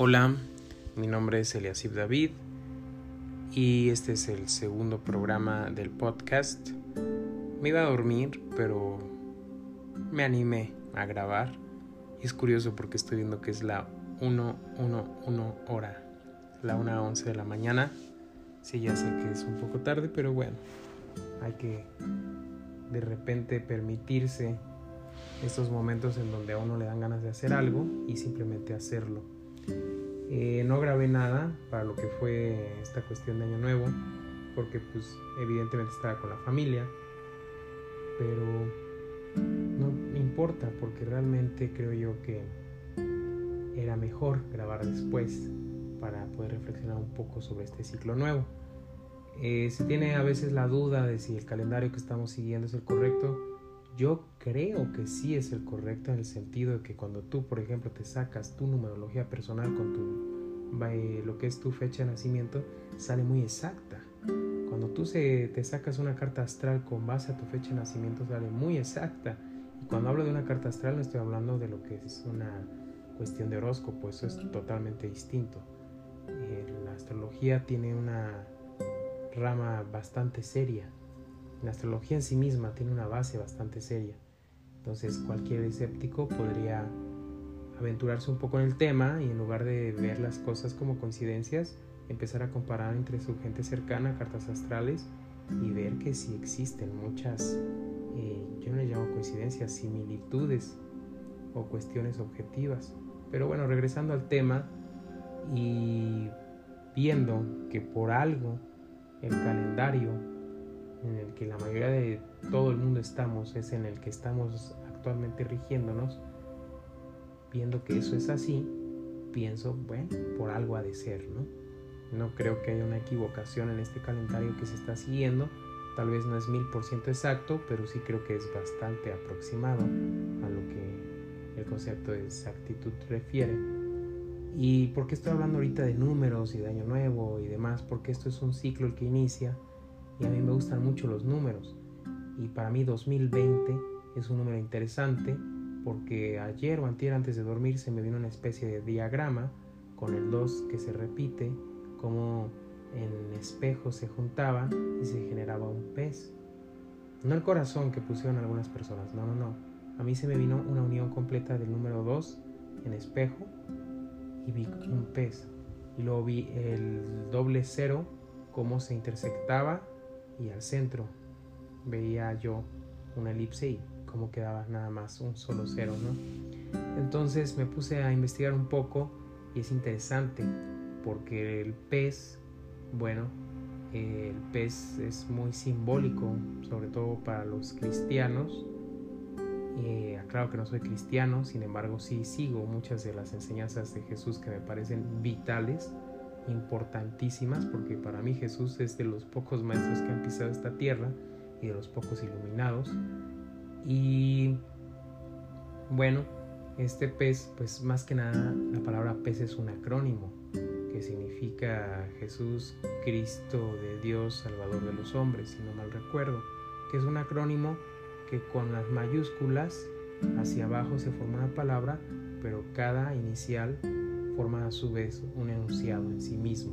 Hola, mi nombre es Eliasib David y este es el segundo programa del podcast. Me iba a dormir, pero me animé a grabar. Y es curioso porque estoy viendo que es la 1.1.1 hora, la 1.11 de la mañana. Sí, ya sé que es un poco tarde, pero bueno, hay que de repente permitirse estos momentos en donde a uno le dan ganas de hacer algo y simplemente hacerlo. Eh, no grabé nada para lo que fue esta cuestión de Año Nuevo, porque pues evidentemente estaba con la familia, pero no me importa porque realmente creo yo que era mejor grabar después para poder reflexionar un poco sobre este ciclo nuevo. Eh, si tiene a veces la duda de si el calendario que estamos siguiendo es el correcto, yo creo que sí es el correcto en el sentido de que cuando tú, por ejemplo, te sacas tu numerología personal con tu, eh, lo que es tu fecha de nacimiento, sale muy exacta. Cuando tú se, te sacas una carta astral con base a tu fecha de nacimiento, sale muy exacta. Y cuando hablo de una carta astral, no estoy hablando de lo que es una cuestión de horóscopo, eso es totalmente distinto. Eh, la astrología tiene una rama bastante seria la astrología en sí misma tiene una base bastante seria. Entonces cualquier escéptico podría aventurarse un poco en el tema y en lugar de ver las cosas como coincidencias, empezar a comparar entre su gente cercana, cartas astrales, y ver que sí existen muchas, eh, yo no le llamo coincidencias, similitudes o cuestiones objetivas. Pero bueno, regresando al tema y viendo que por algo el calendario en el que la mayoría de todo el mundo estamos, es en el que estamos actualmente rigiéndonos, viendo que eso es así, pienso, bueno, por algo ha de ser, ¿no? No creo que haya una equivocación en este calendario que se está siguiendo, tal vez no es mil por ciento exacto, pero sí creo que es bastante aproximado a lo que el concepto de exactitud refiere. ¿Y por qué estoy hablando ahorita de números y de año nuevo y demás? Porque esto es un ciclo el que inicia y a mí me gustan mucho los números. Y para mí 2020 es un número interesante porque ayer o antier antes de dormir se me vino una especie de diagrama con el 2 que se repite, como en espejo se juntaba y se generaba un pez. No el corazón que pusieron algunas personas, no, no, no. A mí se me vino una unión completa del número 2 en espejo y vi un pez. Y luego vi el doble cero, cómo se intersectaba y al centro veía yo una elipse y cómo quedaba nada más un solo cero, ¿no? Entonces me puse a investigar un poco y es interesante porque el pez, bueno, el pez es muy simbólico, sobre todo para los cristianos. Eh, claro que no soy cristiano, sin embargo sí sigo muchas de las enseñanzas de Jesús que me parecen vitales importantísimas porque para mí Jesús es de los pocos maestros que han pisado esta tierra y de los pocos iluminados. Y bueno, este pez, pues más que nada la palabra pez es un acrónimo que significa Jesús, Cristo de Dios, Salvador de los hombres, si no mal recuerdo, que es un acrónimo que con las mayúsculas hacia abajo se forma una palabra, pero cada inicial forma a su vez un enunciado en sí mismo.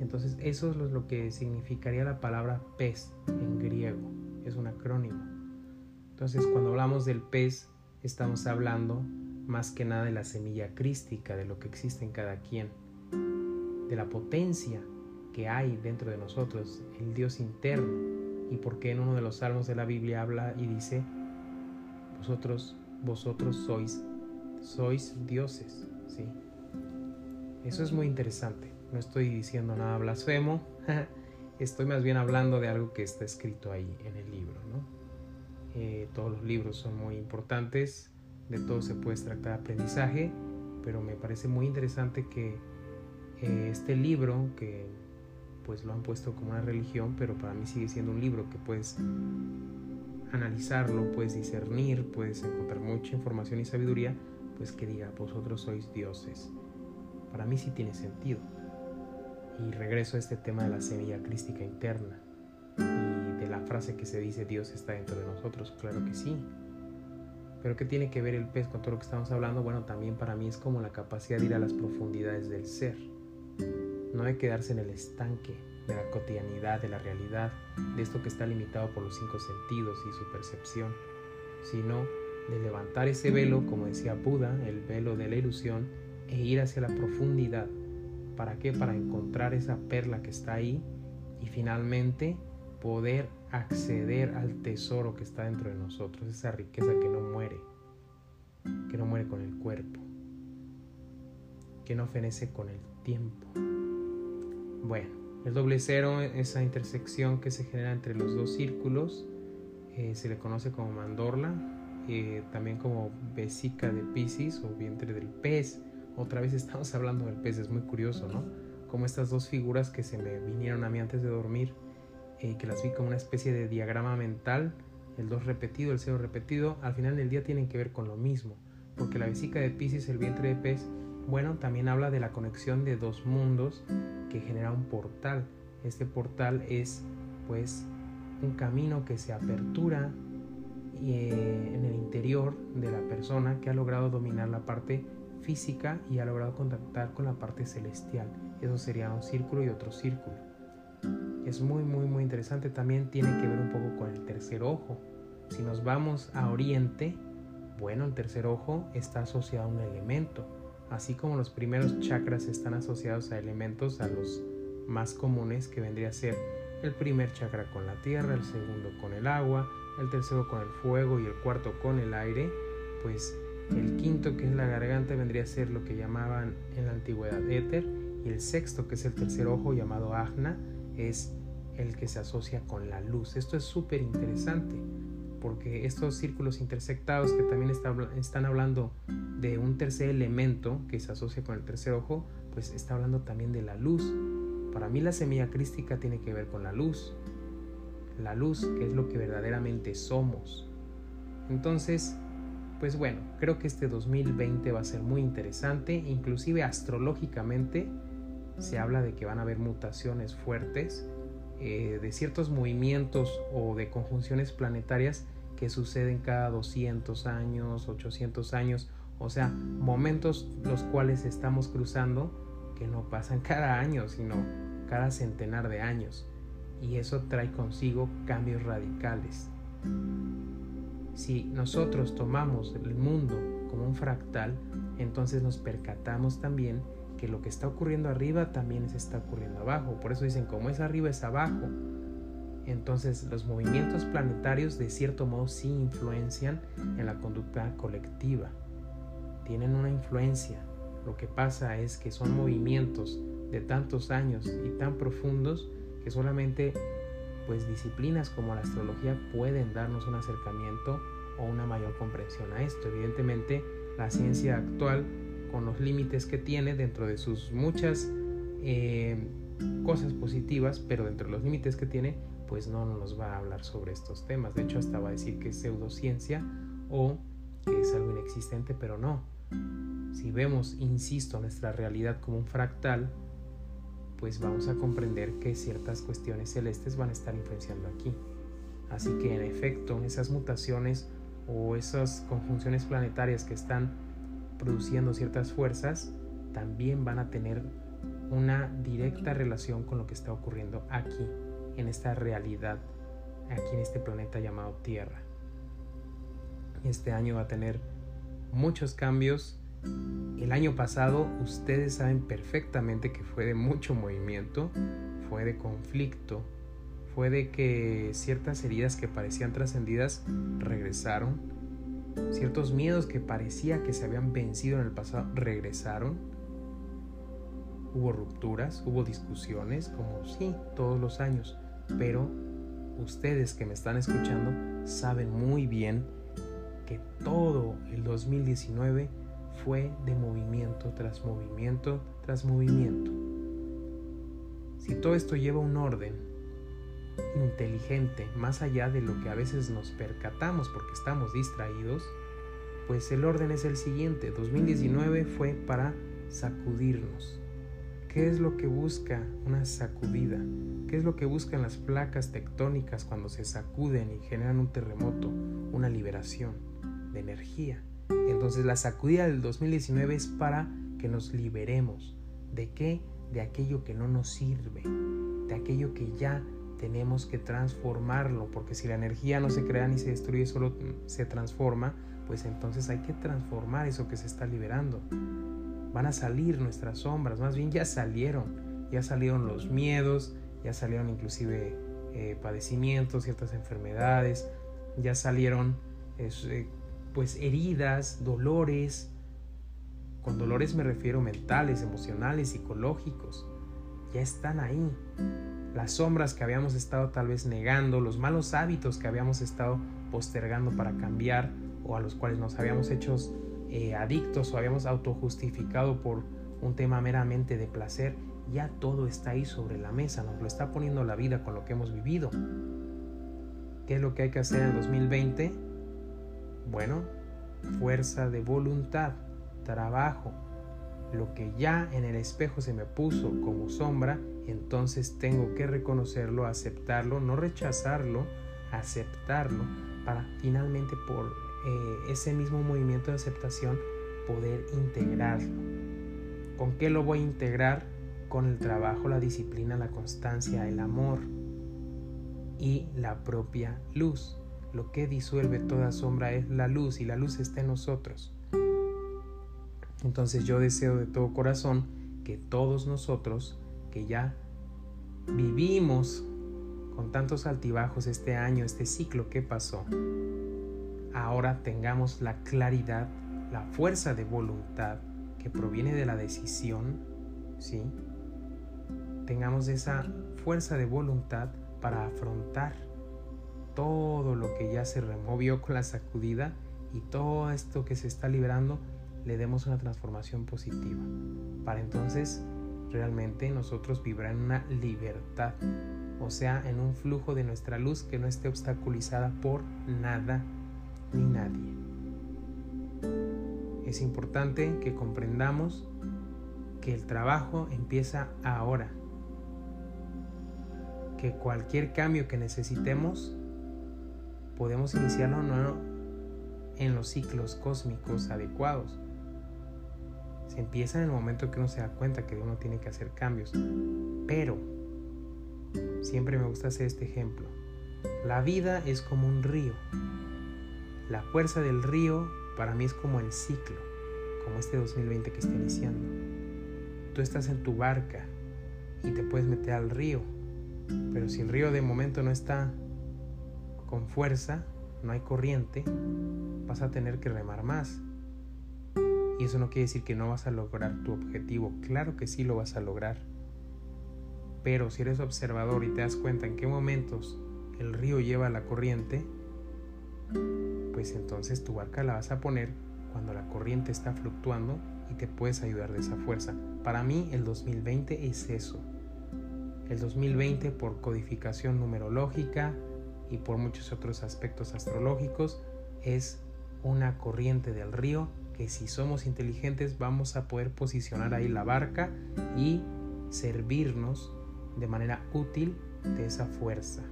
Entonces eso es lo que significaría la palabra pez en griego, es un acrónimo. Entonces cuando hablamos del pez estamos hablando más que nada de la semilla crística, de lo que existe en cada quien, de la potencia que hay dentro de nosotros, el Dios interno. Y porque en uno de los salmos de la Biblia habla y dice, vosotros, vosotros sois, sois dioses, ¿sí? Eso es muy interesante. No estoy diciendo nada blasfemo. estoy más bien hablando de algo que está escrito ahí en el libro. Eh, todos los libros son muy importantes. De todo se puede extraer aprendizaje. Pero me parece muy interesante que eh, este libro, que pues lo han puesto como una religión, pero para mí sigue siendo un libro que puedes analizarlo, puedes discernir, puedes encontrar mucha información y sabiduría, pues que diga, vosotros sois dioses para mí sí tiene sentido. Y regreso a este tema de la semilla crística interna y de la frase que se dice Dios está dentro de nosotros, claro que sí. Pero ¿qué tiene que ver el pez con todo lo que estamos hablando? Bueno, también para mí es como la capacidad de ir a las profundidades del ser. No hay quedarse en el estanque de la cotidianidad, de la realidad, de esto que está limitado por los cinco sentidos y su percepción, sino de levantar ese velo, como decía Buda, el velo de la ilusión, e ir hacia la profundidad. ¿Para qué? Para encontrar esa perla que está ahí y finalmente poder acceder al tesoro que está dentro de nosotros, esa riqueza que no muere, que no muere con el cuerpo, que no fenece con el tiempo. Bueno, el doble cero, esa intersección que se genera entre los dos círculos, eh, se le conoce como mandorla, eh, también como vesica de Pisces o vientre del pez. Otra vez estamos hablando del pez, es muy curioso, ¿no? Como estas dos figuras que se me vinieron a mí antes de dormir eh, que las vi como una especie de diagrama mental, el 2 repetido, el 0 repetido, al final del día tienen que ver con lo mismo, porque la vesica de Pisces, el vientre de pez, bueno, también habla de la conexión de dos mundos que genera un portal. Este portal es pues un camino que se apertura eh, en el interior de la persona que ha logrado dominar la parte física y ha logrado contactar con la parte celestial. Eso sería un círculo y otro círculo es muy, muy, muy interesante. También tiene que ver un poco con el tercer ojo. Si nos vamos a Oriente, bueno, el tercer ojo está asociado a un elemento. Así como los primeros chakras están asociados a elementos, a los más comunes, que vendría a ser el primer chakra con la tierra, el segundo con el agua, el tercero con el fuego y el cuarto con el aire, pues el quinto, que es la garganta, vendría a ser lo que llamaban en la antigüedad éter, y el sexto, que es el tercer ojo llamado ajna, es el que se asocia con la luz. Esto es súper interesante porque estos círculos intersectados que también están hablando de un tercer elemento que se asocia con el tercer ojo, pues está hablando también de la luz. Para mí la semilla crística tiene que ver con la luz. La luz, que es lo que verdaderamente somos. Entonces, pues bueno, creo que este 2020 va a ser muy interesante, inclusive astrológicamente se habla de que van a haber mutaciones fuertes eh, de ciertos movimientos o de conjunciones planetarias que suceden cada 200 años, 800 años, o sea, momentos los cuales estamos cruzando que no pasan cada año, sino cada centenar de años. Y eso trae consigo cambios radicales. Si nosotros tomamos el mundo como un fractal, entonces nos percatamos también que lo que está ocurriendo arriba también se está ocurriendo abajo. Por eso dicen, como es arriba es abajo. Entonces los movimientos planetarios de cierto modo sí influencian en la conducta colectiva. Tienen una influencia. Lo que pasa es que son movimientos de tantos años y tan profundos que solamente pues disciplinas como la astrología pueden darnos un acercamiento o una mayor comprensión a esto. Evidentemente la ciencia actual con los límites que tiene dentro de sus muchas eh, cosas positivas, pero dentro de los límites que tiene, pues no nos va a hablar sobre estos temas. De hecho, hasta va a decir que es pseudociencia o que es algo inexistente, pero no. Si vemos, insisto, nuestra realidad como un fractal, pues vamos a comprender que ciertas cuestiones celestes van a estar influenciando aquí. Así que en efecto, esas mutaciones o esas conjunciones planetarias que están produciendo ciertas fuerzas también van a tener una directa relación con lo que está ocurriendo aquí, en esta realidad, aquí en este planeta llamado Tierra. Este año va a tener muchos cambios. El año pasado ustedes saben perfectamente que fue de mucho movimiento, fue de conflicto, fue de que ciertas heridas que parecían trascendidas regresaron Ciertos miedos que parecía que se habían vencido en el pasado regresaron. Hubo rupturas, hubo discusiones, como sí, todos los años. Pero ustedes que me están escuchando saben muy bien que todo el 2019 fue de movimiento tras movimiento tras movimiento. Si todo esto lleva un orden, inteligente, más allá de lo que a veces nos percatamos porque estamos distraídos, pues el orden es el siguiente. 2019 fue para sacudirnos. ¿Qué es lo que busca una sacudida? ¿Qué es lo que buscan las placas tectónicas cuando se sacuden y generan un terremoto, una liberación? de energía. Entonces la sacudida del 2019 es para que nos liberemos. ¿De qué? De aquello que no nos sirve, de aquello que ya tenemos que transformarlo, porque si la energía no se crea ni se destruye, solo se transforma, pues entonces hay que transformar eso que se está liberando. Van a salir nuestras sombras, más bien ya salieron, ya salieron los miedos, ya salieron inclusive eh, padecimientos, ciertas enfermedades, ya salieron eh, pues heridas, dolores. Con dolores me refiero mentales, emocionales, psicológicos. Ya están ahí. Las sombras que habíamos estado tal vez negando, los malos hábitos que habíamos estado postergando para cambiar o a los cuales nos habíamos hecho eh, adictos o habíamos autojustificado por un tema meramente de placer, ya todo está ahí sobre la mesa, nos lo está poniendo la vida con lo que hemos vivido. ¿Qué es lo que hay que hacer en 2020? Bueno, fuerza de voluntad, trabajo. Lo que ya en el espejo se me puso como sombra, entonces tengo que reconocerlo, aceptarlo, no rechazarlo, aceptarlo, para finalmente por eh, ese mismo movimiento de aceptación poder integrarlo. ¿Con qué lo voy a integrar? Con el trabajo, la disciplina, la constancia, el amor y la propia luz. Lo que disuelve toda sombra es la luz y la luz está en nosotros. Entonces yo deseo de todo corazón que todos nosotros que ya vivimos con tantos altibajos este año, este ciclo que pasó, ahora tengamos la claridad, la fuerza de voluntad que proviene de la decisión, ¿sí? Tengamos esa fuerza de voluntad para afrontar todo lo que ya se removió con la sacudida y todo esto que se está liberando le demos una transformación positiva. Para entonces realmente nosotros vibrar en una libertad, o sea, en un flujo de nuestra luz que no esté obstaculizada por nada ni nadie. Es importante que comprendamos que el trabajo empieza ahora, que cualquier cambio que necesitemos podemos iniciarlo no en los ciclos cósmicos adecuados. Se empieza en el momento que uno se da cuenta que uno tiene que hacer cambios. Pero, siempre me gusta hacer este ejemplo. La vida es como un río. La fuerza del río para mí es como el ciclo, como este 2020 que está iniciando. Tú estás en tu barca y te puedes meter al río, pero si el río de momento no está con fuerza, no hay corriente, vas a tener que remar más. Y eso no quiere decir que no vas a lograr tu objetivo. Claro que sí lo vas a lograr. Pero si eres observador y te das cuenta en qué momentos el río lleva la corriente, pues entonces tu barca la vas a poner cuando la corriente está fluctuando y te puedes ayudar de esa fuerza. Para mí el 2020 es eso. El 2020 por codificación numerológica y por muchos otros aspectos astrológicos es una corriente del río que si somos inteligentes vamos a poder posicionar ahí la barca y servirnos de manera útil de esa fuerza.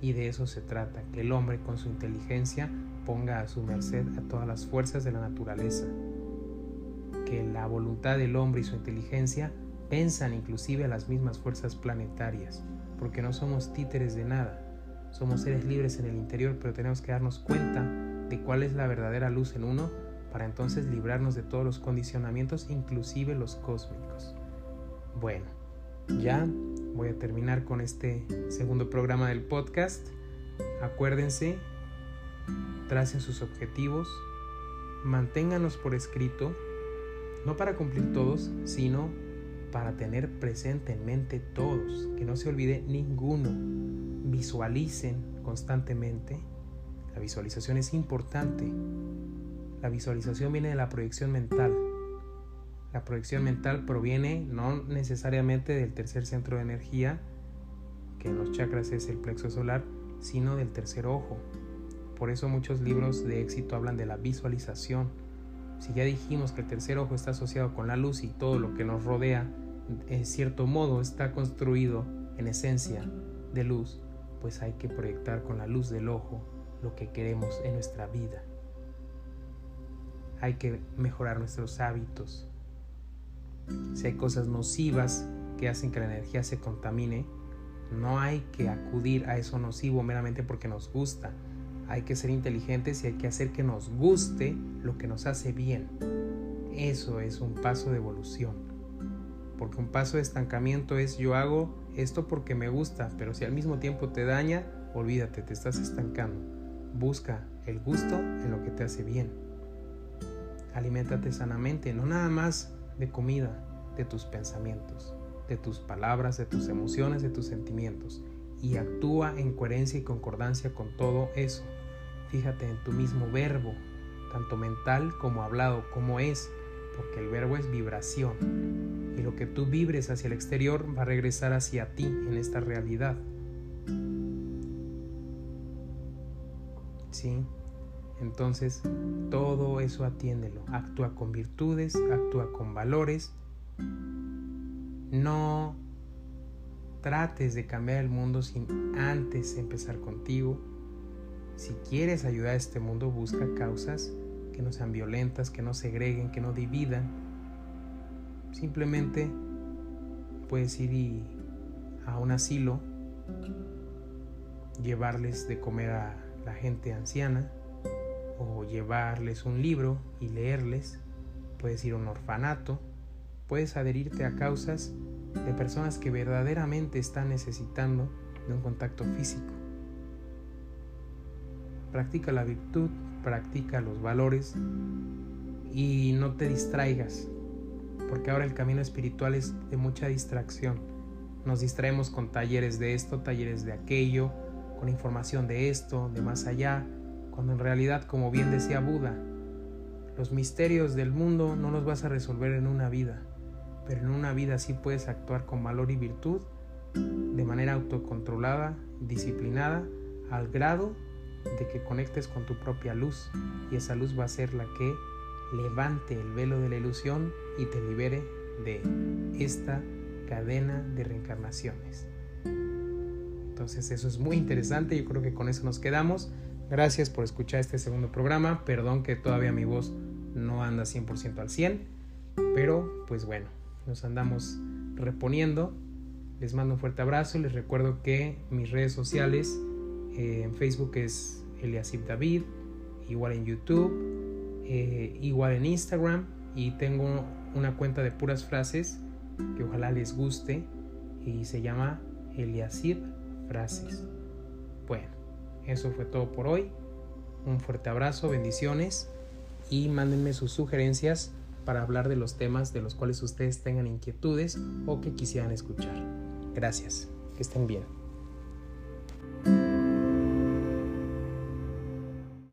Y de eso se trata, que el hombre con su inteligencia ponga a su merced a todas las fuerzas de la naturaleza. Que la voluntad del hombre y su inteligencia pensan inclusive a las mismas fuerzas planetarias, porque no somos títeres de nada. Somos seres libres en el interior, pero tenemos que darnos cuenta de cuál es la verdadera luz en uno para entonces librarnos de todos los condicionamientos, inclusive los cósmicos. Bueno, ya voy a terminar con este segundo programa del podcast. Acuérdense, tracen sus objetivos, manténganlos por escrito, no para cumplir todos, sino para tener presente en mente todos, que no se olvide ninguno. Visualicen constantemente. La visualización es importante. La visualización viene de la proyección mental. La proyección mental proviene no necesariamente del tercer centro de energía, que en los chakras es el plexo solar, sino del tercer ojo. Por eso muchos libros de éxito hablan de la visualización. Si ya dijimos que el tercer ojo está asociado con la luz y todo lo que nos rodea, en cierto modo está construido en esencia de luz, pues hay que proyectar con la luz del ojo lo que queremos en nuestra vida. hay que mejorar nuestros hábitos. Si hay cosas nocivas que hacen que la energía se contamine, no hay que acudir a eso nocivo meramente porque nos gusta. Hay que ser inteligentes y hay que hacer que nos guste lo que nos hace bien. Eso es un paso de evolución. Porque un paso de estancamiento es yo hago esto porque me gusta, pero si al mismo tiempo te daña, olvídate, te estás estancando. Busca el gusto en lo que te hace bien. Aliméntate sanamente, no nada más de comida, de tus pensamientos de tus palabras, de tus emociones, de tus sentimientos y actúa en coherencia y concordancia con todo eso. Fíjate en tu mismo verbo, tanto mental como hablado, como es, porque el verbo es vibración y lo que tú vibres hacia el exterior va a regresar hacia ti en esta realidad. ¿Sí? Entonces, todo eso atiéndelo. Actúa con virtudes, actúa con valores no trates de cambiar el mundo sin antes empezar contigo. Si quieres ayudar a este mundo, busca causas que no sean violentas, que no segreguen, que no dividan. Simplemente puedes ir a un asilo, llevarles de comer a la gente anciana o llevarles un libro y leerles. Puedes ir a un orfanato puedes adherirte a causas de personas que verdaderamente están necesitando de un contacto físico. Practica la virtud, practica los valores y no te distraigas, porque ahora el camino espiritual es de mucha distracción. Nos distraemos con talleres de esto, talleres de aquello, con información de esto, de más allá, cuando en realidad, como bien decía Buda, los misterios del mundo no los vas a resolver en una vida pero en una vida así puedes actuar con valor y virtud, de manera autocontrolada, disciplinada, al grado de que conectes con tu propia luz y esa luz va a ser la que levante el velo de la ilusión y te libere de esta cadena de reencarnaciones. Entonces eso es muy interesante, yo creo que con eso nos quedamos. Gracias por escuchar este segundo programa, perdón que todavía mi voz no anda 100% al 100, pero pues bueno, nos andamos reponiendo. Les mando un fuerte abrazo. Les recuerdo que mis redes sociales eh, en Facebook es Eliasip David, igual en YouTube, eh, igual en Instagram y tengo una cuenta de puras frases que ojalá les guste y se llama Eliasip Frases. Bueno, eso fue todo por hoy. Un fuerte abrazo, bendiciones y mándenme sus sugerencias para hablar de los temas de los cuales ustedes tengan inquietudes o que quisieran escuchar. Gracias, que estén bien.